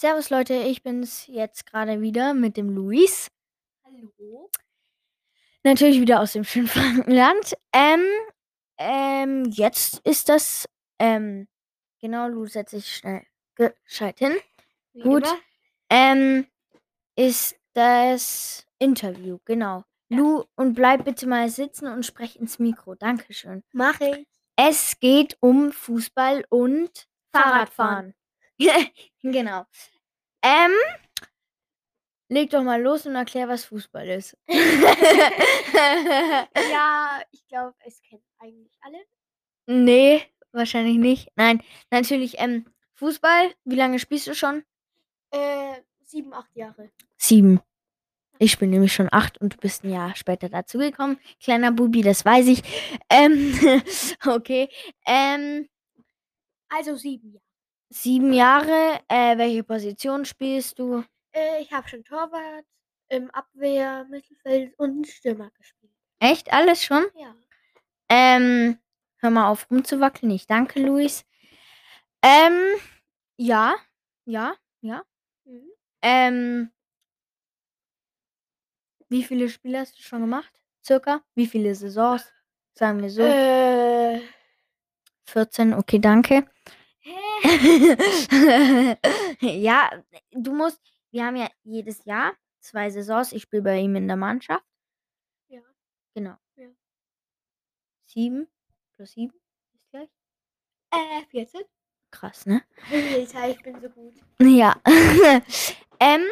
Servus Leute, ich bin's jetzt gerade wieder mit dem Luis. Hallo. Natürlich wieder aus dem schönen Frankenland. Ähm, ähm, jetzt ist das, ähm, genau, Lu setzt sich schnell gescheit hin. Wie Gut. immer. Ähm, ist das Interview, genau. Ja. Lu, und bleib bitte mal sitzen und sprech ins Mikro. Dankeschön. Mach ich. Es geht um Fußball und Fahrradfahren. genau. Ähm, leg doch mal los und erklär, was Fußball ist. Ja, ich glaube, es kennen eigentlich alle. nee, wahrscheinlich nicht. Nein, natürlich, ähm, Fußball, wie lange spielst du schon? Äh, sieben, acht Jahre. Sieben. Ich bin nämlich schon acht und du bist ein Jahr später dazugekommen. Kleiner Bubi, das weiß ich. Ähm, okay. Ähm, Also sieben Jahre. Sieben Jahre. Äh, welche Position spielst du? Äh, ich habe schon Torwart, im Abwehr, Mittelfeld und Stürmer gespielt. Echt alles schon? Ja. Ähm, hör mal auf rumzuwackeln. Ich danke, Luis. Ähm, ja, ja, ja. Mhm. Ähm, wie viele Spiele hast du schon gemacht? Circa? Wie viele Saisons? Sagen wir so. Äh, 14, okay, danke. ja, du musst, wir haben ja jedes Jahr zwei Saisons. Ich spiele bei ihm in der Mannschaft. Ja. Genau. Ja. Sieben plus sieben ist gleich. Äh, 14? Krass, ne? Alter, ich bin so gut. Ja. ähm,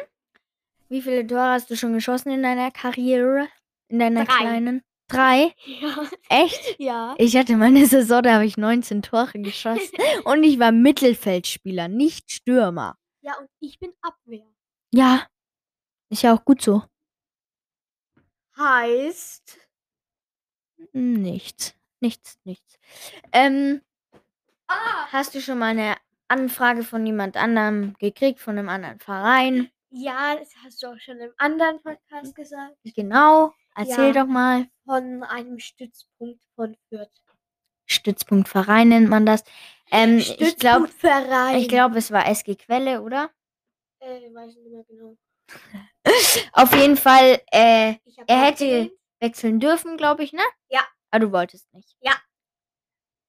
wie viele Tore hast du schon geschossen in deiner Karriere? In deiner Drei. kleinen? Drei? Ja. Echt? Ja. Ich hatte meine Saison, da habe ich 19 Tore geschossen. und ich war Mittelfeldspieler, nicht Stürmer. Ja, und ich bin Abwehr. Ja. Ist ja auch gut so. Heißt, Nichts. Nichts, nichts. Ähm, ah, hast du schon mal eine Anfrage von jemand anderem gekriegt, von einem anderen Verein? ja, das hast du auch schon im anderen Podcast gesagt. Genau. Erzähl Ja. doch mal. Von einem Stützpunkt von Fürth. Stützpunkt Verein nennt man das. Ähm, ich glaube, Stützpunktverein. ich glaube, es war SG Quelle, oder? Äh, weiß nicht mehr genau. Auf jeden Fall, äh, Er hätte- abgelehnt. wechseln dürfen, glaube ich, ne? Ja. Aber du wolltest nicht. Ja.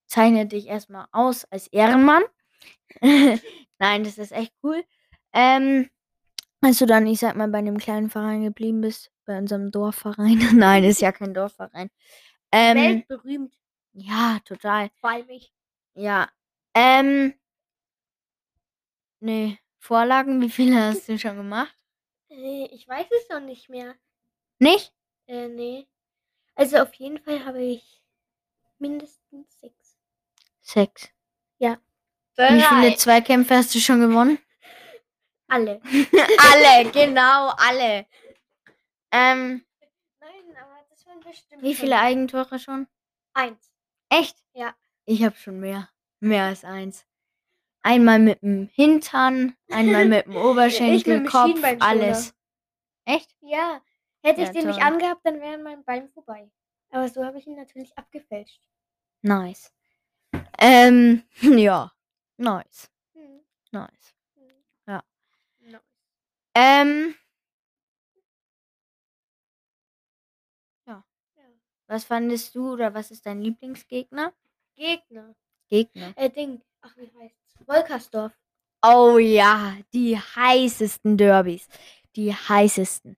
Zeichne dich erstmal aus als Ehrenmann. Nein, das ist echt cool. Ähm, als du dann, ich sag mal, bei einem kleinen Verein geblieben bist, bei unserem Dorfverein. Nein, ist ja kein Dorfverein. Ähm, Weltberühmt. ja, total. Vor allem ich. Ja. Ähm, nee, Vorlagen, wie viele hast du schon gemacht? Äh, ich weiß es noch nicht mehr. Nicht? Äh, nee. Also auf jeden Fall habe ich mindestens sechs. Sechs. Ja. Wie viele Zweikämpfe hast du schon gewonnen? Alle. alle, genau, alle. Ähm, Nein, aber das waren bestimmt. wie viele Eigentore schon? Eins. Echt? Ja. Ich habe schon mehr. Mehr als eins. Einmal mit dem Hintern, einmal mit dem Oberschenkel, dem Kopf, alles. Echt? Ja. Hätte ich Ja, den nicht toll. angehabt, dann wäre mein Bein vorbei. Aber so habe ich ihn natürlich abgefälscht. Nice. Ähm, ja. Nice. Hm. Nice. Hm. Ähm, Ja. was fandest du oder was ist dein Lieblingsgegner? Gegner. Gegner. Äh, Ding. Ach, wie heißt's? Wolkersdorf. Oh ja, die heißesten Derbys. Die heißesten.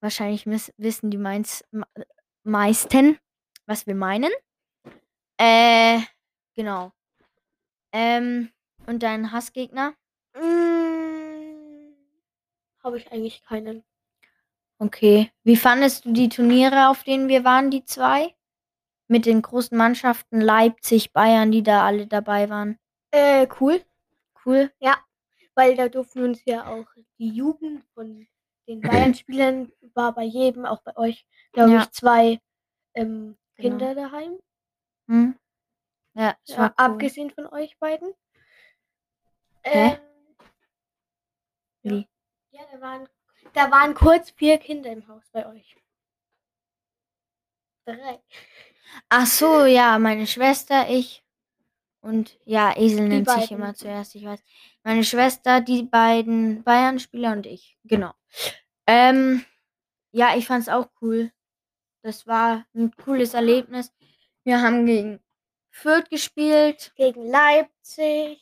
Wahrscheinlich wissen die meins, me- meisten, was wir meinen. Äh, genau. Ähm, und dein Hassgegner? Habe ich eigentlich keinen. Okay. Wie fandest du die Turniere, auf denen wir waren, die zwei? Mit den großen Mannschaften Leipzig, Bayern, die da alle dabei waren. Äh, cool. Cool. Weil da durften uns ja auch die Jugend von den Bayern-Spielern war bei jedem, auch bei euch, glaube Ja. ich, zwei ähm, Genau. Kinder daheim. Hm? Ja, Ja, war cool. abgesehen von euch beiden. Hä? Ähm, ja. Wie? Ja, da waren, da waren kurz vier Kinder im Haus bei euch. Drei. Ach so, ja, meine Schwester, ich und ja, Esel nennt sich beiden. immer zuerst, ich weiß. meine Schwester, die beiden Bayern-Spieler und ich. Genau. Ähm, ja, ich fand's auch cool. Das war ein cooles Erlebnis. Wir haben gegen Fürth gespielt, Gegen Leipzig,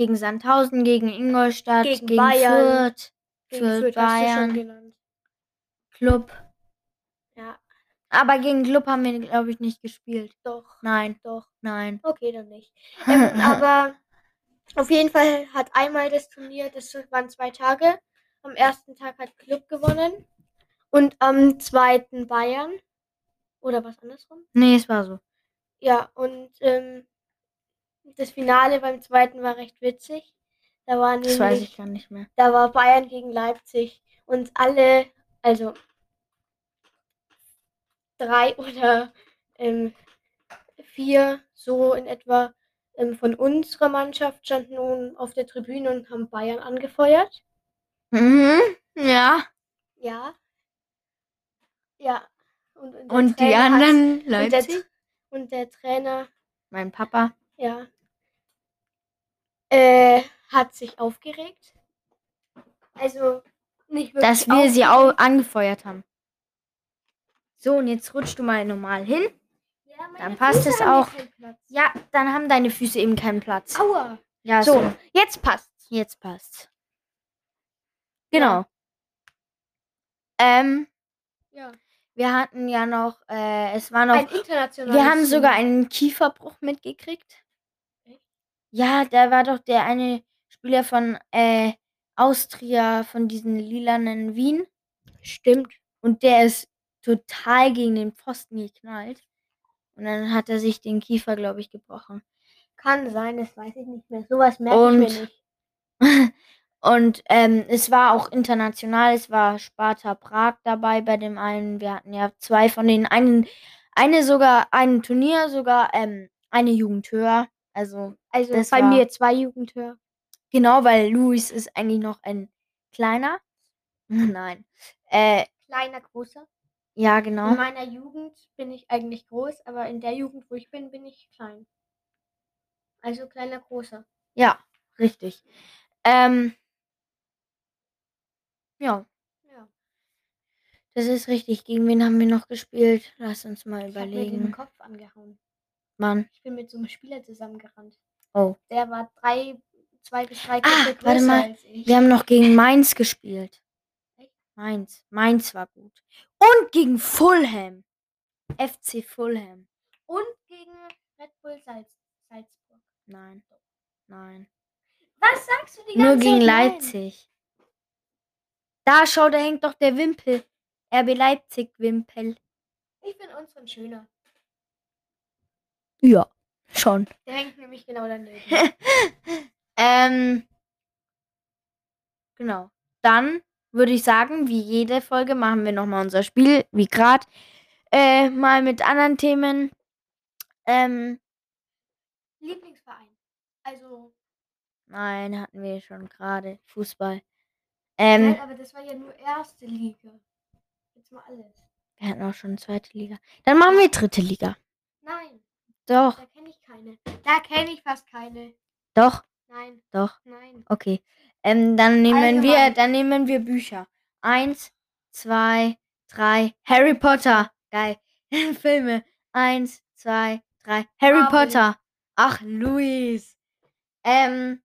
gegen Sandhausen, gegen Ingolstadt, Gegen gegen, Bayern. Fürth, gegen Fürth, Fürth Bayern. Club. Ja, Aber gegen Club haben wir, glaube ich, nicht gespielt. doch, Nein, doch. nein. Okay, dann nicht. Ähm, aber auf jeden Fall hat einmal das Turnier, das waren zwei Tage. Am ersten Tag hat Club gewonnen und am zweiten Bayern. Oder was andersrum? nee, es war so. Ja, und ähm, das Finale beim zweiten war recht witzig. Da war Das weiß ich nämlich, gar nicht mehr. da war Bayern gegen Leipzig und alle, also drei oder ähm, vier so in etwa ähm, von unserer Mannschaft standen nun auf der Tribüne und haben Bayern angefeuert. Mhm, ja. Ja. Ja. Und, der Und die anderen und der, Leipzig? und der Trainer, Mein Papa. Ja, äh, hat sich aufgeregt. Also nicht wirklich Dass wir sie auch angefeuert haben. So, und jetzt rutschst du mal normal hin. Ja, Dann passt Füße es auch. Ja, dann haben deine Füße eben keinen Platz. Aua. Ja, So, so. jetzt passt's. Jetzt passt. Genau. Ähm, Ja. wir hatten ja noch, äh, es war noch, Ein internationales. wir haben sogar einen Kieferbruch mitgekriegt. Ja, da war doch der eine Spieler von äh, Austria, von diesen lilanen Wien. Stimmt. Und der ist total gegen den Pfosten geknallt. Und dann hat er sich den Kiefer, glaube ich, gebrochen. Kann sein, das weiß ich nicht mehr. Sowas merke Und- ich mir nicht. Und ähm, es war auch international, es war Sparta Prag dabei bei dem einen. Wir hatten ja zwei von denen, einen, eine sogar, ein Turnier, sogar ähm, eine Jugend höher. Also Also das bei war- mir zwei Jugendhör. genau, weil Luis ist eigentlich noch ein kleiner. Nein. Äh, Kleiner, großer. ja, In genau. meiner Jugend bin ich eigentlich groß, aber in der Jugend, wo ich bin, bin ich klein. Also kleiner, großer. Ja, richtig. Ähm, ja, Ja. das ist richtig. Gegen wen haben wir noch gespielt? Lass uns mal Ich habe mir den überlegen. Kopf angehauen. Mann. Ich bin mit so einem Spieler zusammengerannt. Oh. Der war drei, zwei bis drei Ah, warte mal. als ich. Wir haben noch gegen Mainz gespielt. Echt? Mainz. Mainz war gut. Und gegen Fulham. FC Fulham. Und gegen Red Bull Salz Salzburg. Nein. Nein. Was sagst du die Nur ganze gegen Zeit? Leipzig. Da schau, da hängt doch der Wimpel. RB Leipzig Wimpel. Ich finde unseren schöner. Ja, schon. Der hängt nämlich genau daneben. ähm, genau. Dann würde ich sagen, wie jede Folge machen wir nochmal unser Spiel, wie gerade. Äh, mal mit anderen Themen. Ähm, Lieblingsverein. Also, nein, hatten wir schon gerade. Fußball. Ähm, nein, aber das war ja nur erste Liga. Jetzt mal alles. wir hatten auch schon zweite Liga. Dann machen wir dritte Liga. Nein, Doch, da kenne ich keine. Da kenne ich fast keine. doch, Nein, doch. nein. Okay. Ähm, dann nehmen wir, Allgemein. dann nehmen wir Bücher. Eins, zwei, drei. Harry Potter. Geil. Filme. Eins, zwei, drei. Harry Marvel. Potter. Ach, Luis. Ähm,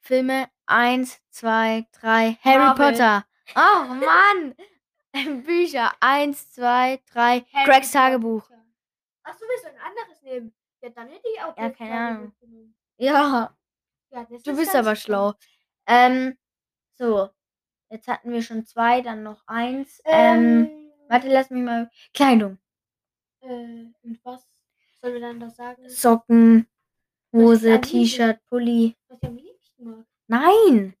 Filme. Eins, zwei, drei. Harry Marvel. Potter. Oh, Mann. Bücher. Eins, zwei, drei. Harry Gregs Tagebuch. Potter. Ach, du willst ein anderes nehmen? Ja, dann hätte ich auch Ja, keine Ahnung. genommen. Ja, Ja, du ist bist aber schlau. Ähm, so. Jetzt hatten wir schon zwei, dann noch eins. Ähm, Ähm, Warte, lass mich mal. Kleidung. Äh, und was sollen wir dann da sagen? Socken, Hose? T-Shirt, Pulli. Was ich am liebsten mag. Nein!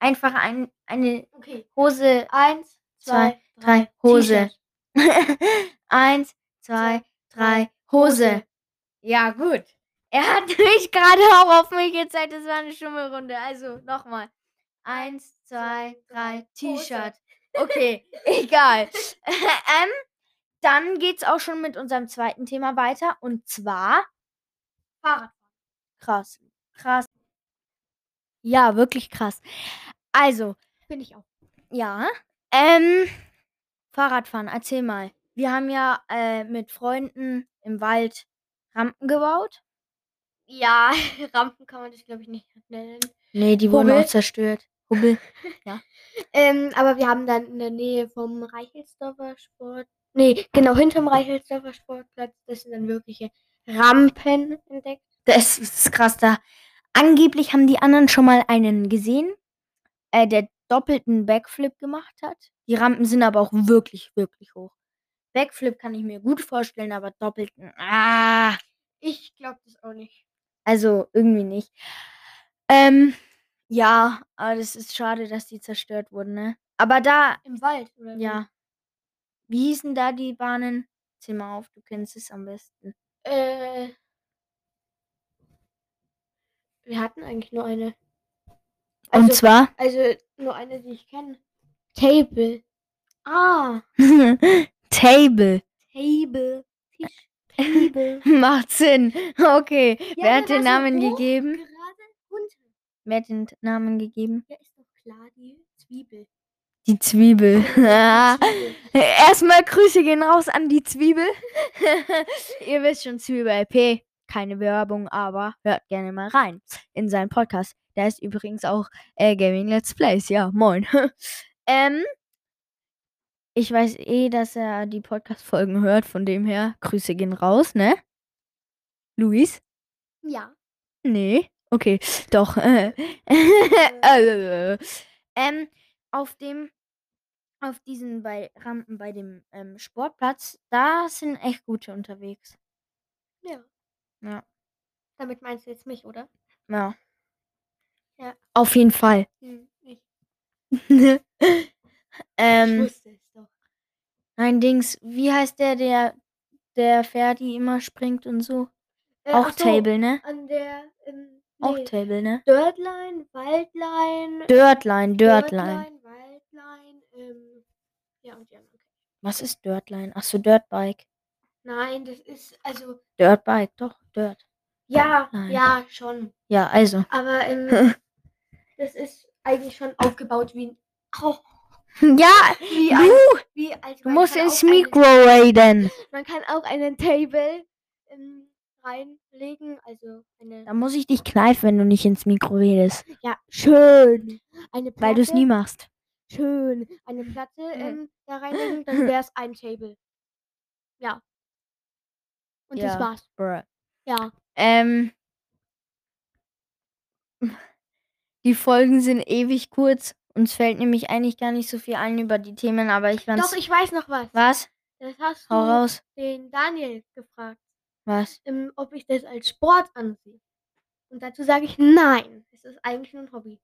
Einfach ein, eine Okay. Hose, Eins, Zwei, zwei, drei, Hose. Eins, Zwei, drei, Hose. Ja, gut. Er hat mich gerade auch auf mich gezeigt. Das war eine Schummelrunde. Also, nochmal. Eins, zwei, drei, T-Shirt. Okay, egal. ähm, dann geht's auch schon mit unserem zweiten Thema weiter. Und zwar Fahrradfahren. krass. Krass. Ja, wirklich krass. Also, Bin ich auch. ja. Ähm, Fahrradfahren, erzähl mal. Wir haben ja äh, mit Freunden im Wald Rampen gebaut. Ja, Rampen kann man das, glaube ich, nicht nennen. Nee, die wurden Hubbel. auch zerstört. Hubbel. Ähm, aber wir haben dann in der Nähe vom Reichelsdorfer Sport. Nee, genau hinterm Reichelsdorfer Sportplatz. Das sind dann wirkliche Rampen entdeckt. Das ist krass. Da angeblich haben die anderen schon mal einen gesehen, äh, der doppelten Backflip gemacht hat. Die Rampen sind aber auch wirklich, wirklich hoch. Backflip kann ich mir gut vorstellen, aber doppelten, ah, Ich glaube das auch nicht. also irgendwie nicht. Ähm, ja, aber das ist schade, dass die zerstört wurden, ne? Aber da, Im Wald, oder? ja. Wie hießen da die Bahnen? Zähl mal auf, du kennst es am besten. Äh, wir hatten eigentlich nur eine. Und Also, zwar also nur eine, die ich kenne. Table. Ah, Table. Table. Tisch. Table. Macht Sinn. Okay. Ja, Wer hat den so Namen hoch, gegeben? Gerade runter. Wer hat den Namen gegeben? Ja, ist doch klar, die Zwiebel. Die Zwiebel. Die Zwiebel. Erstmal Grüße gehen raus an die Zwiebel. Ihr wisst schon, Zwiebel LP. Keine Werbung, aber hört gerne mal rein in seinen Podcast. Der ist übrigens auch äh, Gaming Let's Plays. Ja, moin. ähm, ich weiß eh, dass er die Podcast-Folgen hört, von dem her Grüße gehen raus, ne? Luis? Ja. Nee. Okay, doch. Äh, äh, ähm, auf dem, auf diesen bei Rampen bei dem ähm, Sportplatz, da sind echt gute unterwegs. Ja. Ja. Damit meinst du jetzt mich, oder? Ja. Ja. Auf jeden Fall. Hm, ich, ähm, ich wusste es doch. Ein Dings, wie heißt der, der, der Ferdi immer springt und so? Äh, Auch ach so, Table, ne? An der, ähm, Auch nee, Table, ne? Dirtline, Waldline. Dirtline, Dirtline. Waldline, ähm, ja, und die anderen. Okay. Was ist Dirtline? Ach so, Dirtbike. Nein, das ist, also, Dirtbike, doch, Dirt. ja, Nein. ja, schon. Ja, also. Aber, ähm, das ist eigentlich schon aufgebaut wie ein, oh, Ja, wie ein, du, wie, also du musst ins Mikro reden. Man kann auch einen Table, ähm, reinlegen, also eine, Da muss ich dich kneifen, wenn du nicht ins Mikro redest. ja, schön. Eine Platte. Weil du es nie machst. schön eine Platte ähm, da reinlegen, dann wäre es ein Table. Ja. Und das Ja. war's. Bruh. Ja. Ähm. Die Folgen sind ewig kurz. Uns fällt nämlich eigentlich gar nicht so viel ein über die Themen, aber ich fand's. Doch, ich weiß noch was. Was? Das hast du Hau raus. den Daniel gefragt, Was? ähm, ob ich das als Sport ansehe. Und dazu sage ich nein. Es ist eigentlich nur ein Hobby.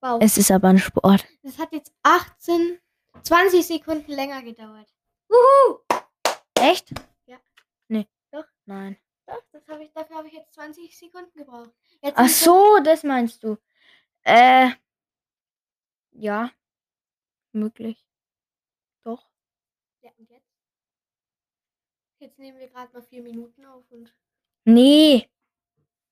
Wow. Es ist aber ein Sport. das hat jetzt 18, 20 Sekunden länger gedauert. Echt? Ja. Nee. Doch. Nein. Doch, das hab ich, dafür habe ich jetzt 20 Sekunden gebraucht. Jetzt Ach so, das meinst du. Äh. Ja. Möglich. Doch. Ja, und jetzt? Jetzt nehmen wir gerade mal vier Minuten auf und. Nee.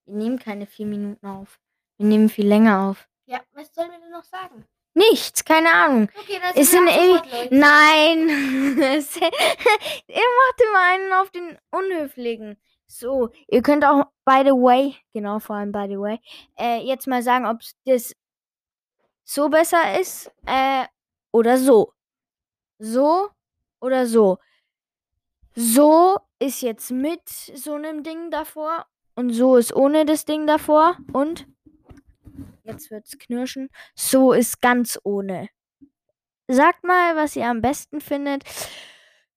Wir nehmen keine vier Minuten auf. Wir nehmen viel länger auf. Ja, was sollen wir denn noch sagen? Nichts, keine Ahnung. Okay, ab ewig. sofort, Leute. Nein. Ihr macht immer einen auf den Unhöflichen. So, ihr könnt auch, by the way, genau, vor allem by the way, äh, jetzt mal sagen, ob das so besser ist äh, oder so. So oder so. So ist jetzt mit so einem Ding davor und so ist ohne das Ding davor und jetzt wird's knirschen. So ist ganz ohne. Sagt mal, was ihr am besten findet.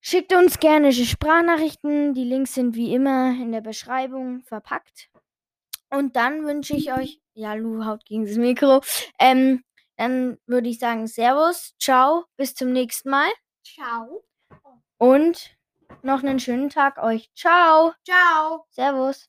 Schickt uns gerne Sprachnachrichten. Die Links sind wie immer in der Beschreibung verpackt. Und dann wünsche ich euch, ja, Lu haut gegen das Mikro. Ähm, dann würde ich sagen, Servus, ciao, bis zum nächsten Mal Ciao. und noch einen schönen Tag euch. Ciao, Ciao. Servus.